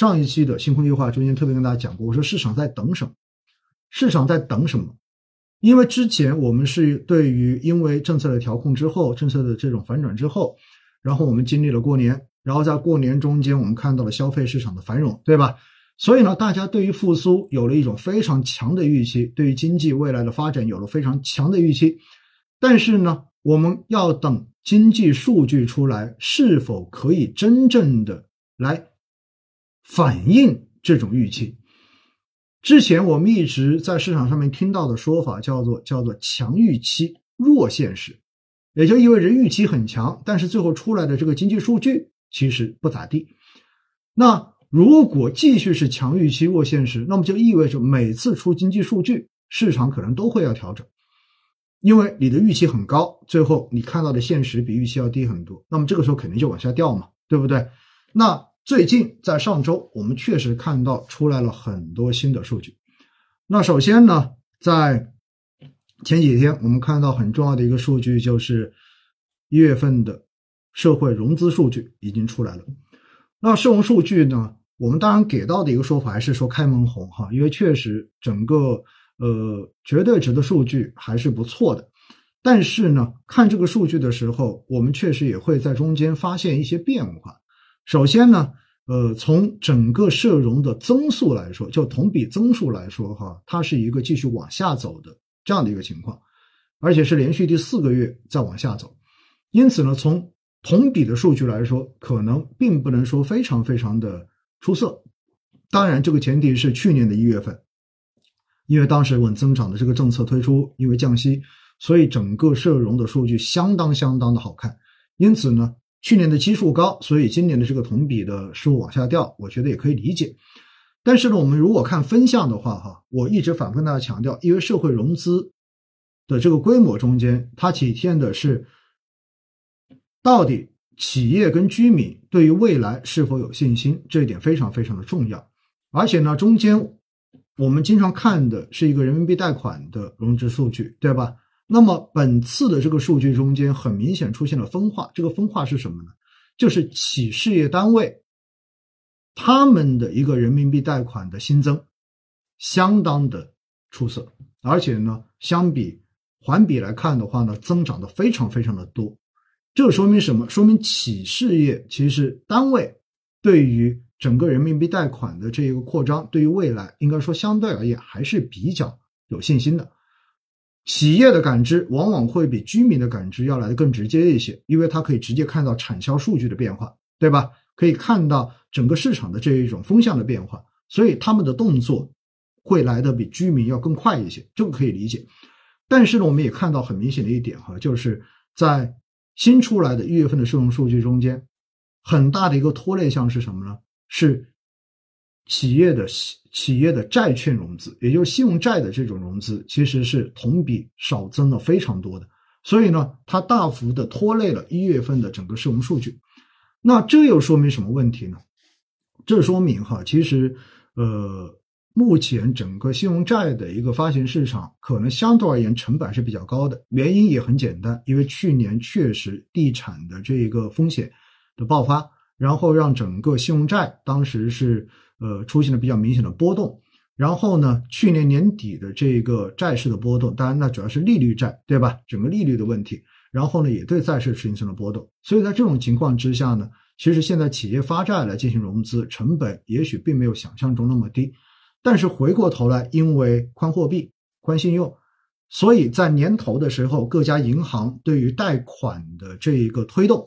上一期的星空计划中间特别跟大家讲过，我说市场在等什么？市场在等什么？因为之前我们是对于因为政策的调控之后，政策的这种反转之后，然后我们经历了过年，然后在过年中间我们看到了消费市场的繁荣，对吧？所以呢，大家对于复苏有了一种非常强的预期，对于经济未来的发展有了非常强的预期。但是呢，我们要等经济数据出来，是否可以真正的来反映这种预期？之前我们一直在市场上面听到的说法叫做叫做强预期弱现实，也就意味着预期很强，但是最后出来的这个经济数据其实不咋地。那如果继续是强预期弱现实，那么就意味着每次出经济数据，市场可能都会要调整，因为你的预期很高，最后你看到的现实比预期要低很多，那么这个时候肯定就往下掉嘛，对不对？那。最近在上周，我们确实看到出来了很多新的数据。那首先呢，在前几天我们看到很重要的一个数据，就是一月份的社会融资数据已经出来了。那社融数据呢，我们当然给到的一个说法还是说开门红哈，因为确实整个呃绝对值的数据还是不错的。但是呢，看这个数据的时候，我们确实也会在中间发现一些变化。首先呢。呃，从整个社融的增速来说，就同比增速来说，哈，它是一个继续往下走的这样的一个情况，而且是连续第四个月在往下走。因此呢，从同比的数据来说，可能并不能说非常非常的出色。当然，这个前提是去年的一月份，因为当时稳增长的这个政策推出，因为降息，所以整个社融的数据相当相当的好看。因此呢。去年的基数高，所以今年的这个同比的数往下掉，我觉得也可以理解。但是呢，我们如果看分项的话，哈，我一直反复跟大家强调，因为社会融资的这个规模中间，它体现的是到底企业跟居民对于未来是否有信心，这一点非常非常的重要。而且呢，中间我们经常看的是一个人民币贷款的融资数据，对吧？那么本次的这个数据中间很明显出现了分化，这个分化是什么呢？就是企事业单位他们的一个人民币贷款的新增相当的出色，而且呢，相比环比来看的话呢，增长的非常非常的多。这说明什么？说明企事业其实单位对于整个人民币贷款的这一个扩张，对于未来应该说相对而言还是比较有信心的。企业的感知往往会比居民的感知要来的更直接一些，因为它可以直接看到产销数据的变化，对吧？可以看到整个市场的这一种风向的变化，所以他们的动作会来的比居民要更快一些，这个可以理解。但是呢，我们也看到很明显的一点哈，就是在新出来的一月份的社融数据中间，很大的一个拖累项是什么呢？是。企业的企业的债券融资，也就是信用债的这种融资，其实是同比少增了非常多的，所以呢，它大幅的拖累了一月份的整个社融数据。那这又说明什么问题呢？这说明哈，其实呃，目前整个信用债的一个发行市场，可能相对而言成本是比较高的。原因也很简单，因为去年确实地产的这一个风险的爆发，然后让整个信用债当时是。呃，出现了比较明显的波动，然后呢，去年年底的这个债市的波动，当然那主要是利率债，对吧？整个利率的问题，然后呢，也对债市形成了波动。所以在这种情况之下呢，其实现在企业发债来进行融资，成本也许并没有想象中那么低，但是回过头来，因为宽货币、宽信用，所以在年头的时候，各家银行对于贷款的这一个推动，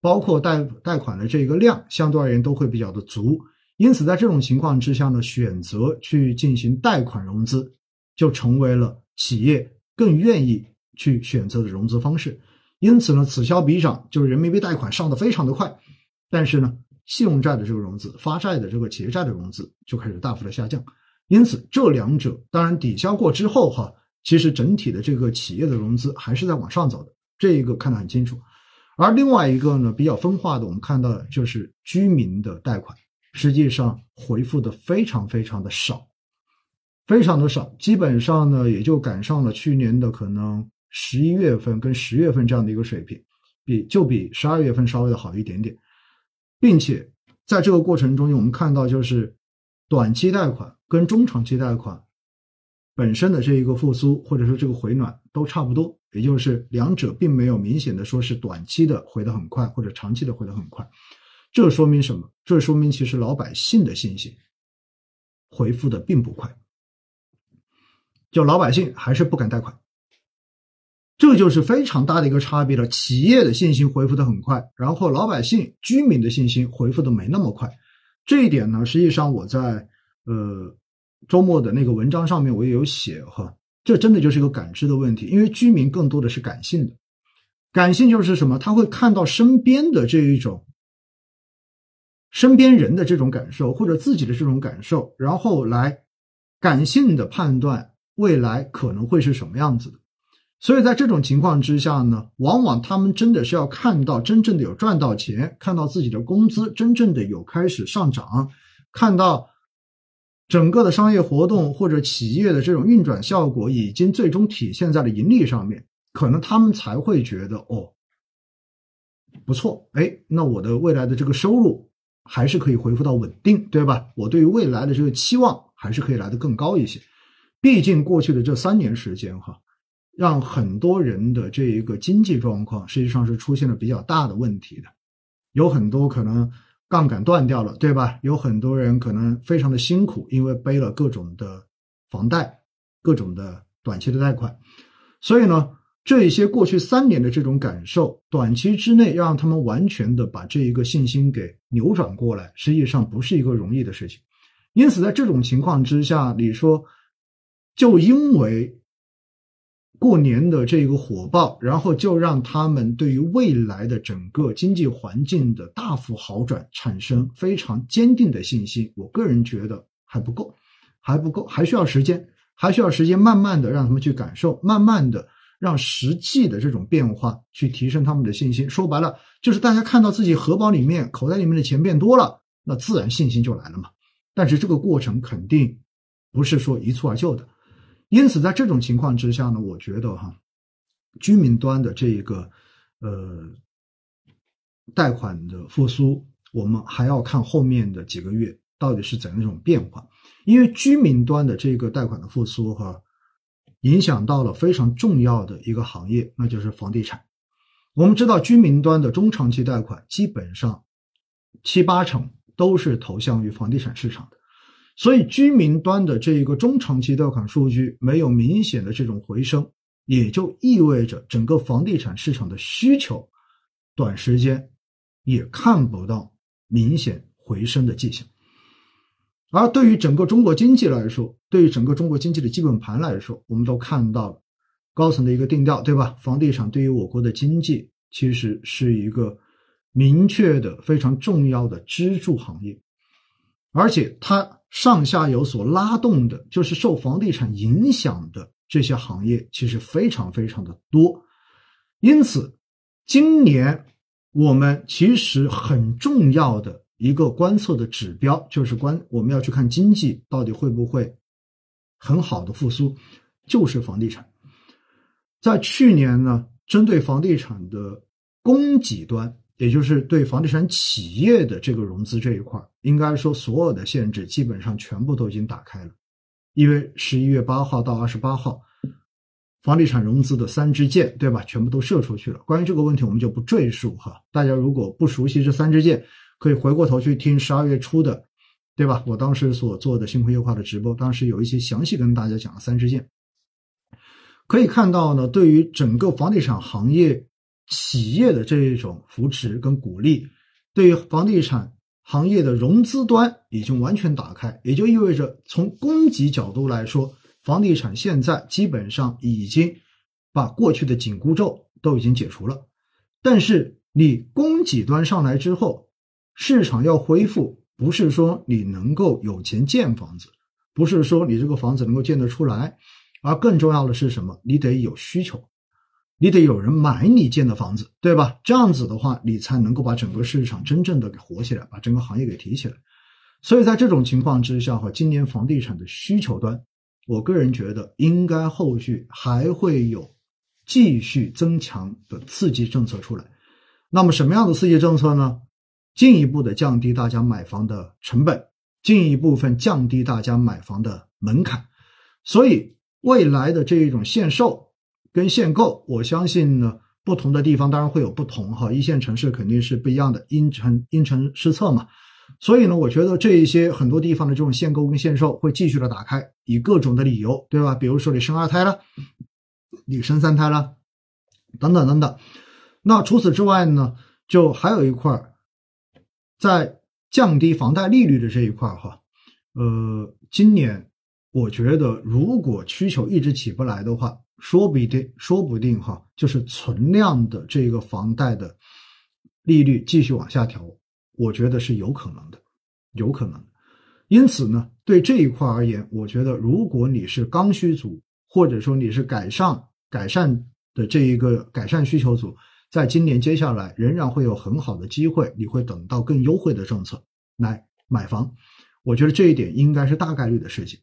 包括贷贷款的这个量，相对而言都会比较的足。因此，在这种情况之下呢，选择去进行贷款融资，就成为了企业更愿意去选择的融资方式。因此呢，此消彼长，就是人民币贷款上的非常的快，但是呢，信用债的这个融资、发债的这个企业债的融资就开始大幅的下降。因此，这两者当然抵消过之后哈，其实整体的这个企业的融资还是在往上走的，这一个看得很清楚。而另外一个呢，比较分化的，我们看到的就是居民的贷款。实际上回复的非常非常的少，非常的少，基本上呢也就赶上了去年的可能十一月份跟十月份这样的一个水平，比就比十二月份稍微的好一点点，并且在这个过程中，我们看到就是短期贷款跟中长期贷款本身的这一个复苏或者说这个回暖都差不多，也就是两者并没有明显的说是短期的回得很快或者长期的回得很快。这说明什么？这说明其实老百姓的信心回复的并不快，就老百姓还是不敢贷款。这就是非常大的一个差别了。企业的信心恢复的很快，然后老百姓、居民的信心恢复的没那么快。这一点呢，实际上我在呃周末的那个文章上面我也有写哈。这真的就是一个感知的问题，因为居民更多的是感性的，感性就是什么？他会看到身边的这一种身边人的这种感受，或者自己的这种感受，然后来感性的判断未来可能会是什么样子的。所以在这种情况之下呢，往往他们真的是要看到真正的有赚到钱，看到自己的工资真正的有开始上涨，看到整个的商业活动或者企业的这种运转效果已经最终体现在了盈利上面，可能他们才会觉得哦，不错，哎，那我的未来的这个收入还是可以恢复到稳定，对吧？我对于未来的这个期望还是可以来得更高一些。毕竟过去的这三年时间，哈。让很多人的这一个经济状况实际上是出现了比较大的问题的，有很多可能杠杆断掉了，对吧？有很多人可能非常的辛苦，因为背了各种的房贷、各种的短期的贷款，所以呢，这一些过去三年的这种感受，短期之内要让他们完全的把这一个信心给扭转过来，实际上不是一个容易的事情。因此，在这种情况之下，你说，就因为。过年的这个火爆，然后就让他们对于未来的整个经济环境的大幅好转产生非常坚定的信心。我个人觉得还不够，还不够，还需要时间，还需要时间，慢慢的让他们去感受，慢慢的让实际的这种变化去提升他们的信心。说白了，就是大家看到自己荷包里面、口袋里面的钱变多了，那自然信心就来了嘛。但是这个过程肯定不是说一蹴而就的。因此，在这种情况之下呢，我觉得哈，居民端的这一个呃贷款的复苏，我们还要看后面的几个月到底是怎样一种变化。因为居民端的这个贷款的复苏哈，影响到了非常重要的一个行业，那就是房地产。我们知道，居民端的中长期贷款基本上七八成都是投向于房地产市场的。所以，居民端的这一个中长期贷款数据没有明显的这种回升，也就意味着整个房地产市场的需求，短时间也看不到明显回升的迹象。而对于整个中国经济来说，对于整个中国经济的基本盘来说，我们都看到了高层的一个定调，对吧？房地产对于我国的经济其实是一个明确的、非常重要的支柱行业，而且它。上下游所拉动的，就是受房地产影响的这些行业，其实非常非常的多。因此，今年我们其实很重要的一个观测的指标，就是观我们要去看经济到底会不会很好的复苏，就是房地产。在去年呢，针对房地产的供给端。也就是对房地产企业的这个融资这一块，应该说所有的限制基本上全部都已经打开了，因为十一月八号到二十八号，房地产融资的三支箭，对吧？全部都射出去了。关于这个问题，我们就不赘述哈。大家如果不熟悉这三支箭，可以回过头去听十二月初的，对吧？我当时所做的星空夜话的直播，当时有一些详细跟大家讲了三支箭。可以看到呢，对于整个房地产行业。企业的这一种扶持跟鼓励，对于房地产行业的融资端已经完全打开，也就意味着从供给角度来说，房地产现在基本上已经把过去的紧箍咒都已经解除了。但是你供给端上来之后，市场要恢复，不是说你能够有钱建房子，不是说你这个房子能够建得出来，而更重要的是什么？你得有需求。你得有人买你建的房子，对吧？这样子的话，你才能够把整个市场真正的给活起来，把整个行业给提起来。所以在这种情况之下，哈，今年房地产的需求端，我个人觉得应该后续还会有继续增强的刺激政策出来。那么什么样的刺激政策呢？进一步的降低大家买房的成本，进一部分降低大家买房的门槛。所以未来的这一种限售跟限购，我相信呢，不同的地方当然会有不同哈，一线城市肯定是不一样的，因城因城施策嘛。所以呢，我觉得这一些很多地方的这种限购跟限售会继续的打开，以各种的理由，对吧？比如说你生二胎了，你生三胎了，等等等等。那除此之外呢，就还有一块儿，在降低房贷利率的这一块哈，呃，今年我觉得如果需求一直起不来的话，说不定说不定哈，就是存量的这个房贷的利率继续往下调。我觉得是有可能的，有可能。因此呢，对这一块而言，我觉得如果你是刚需族，或者说你是改善改善的这一个改善需求组，在今年接下来仍然会有很好的机会，你会等到更优惠的政策来买房。我觉得这一点应该是大概率的事情。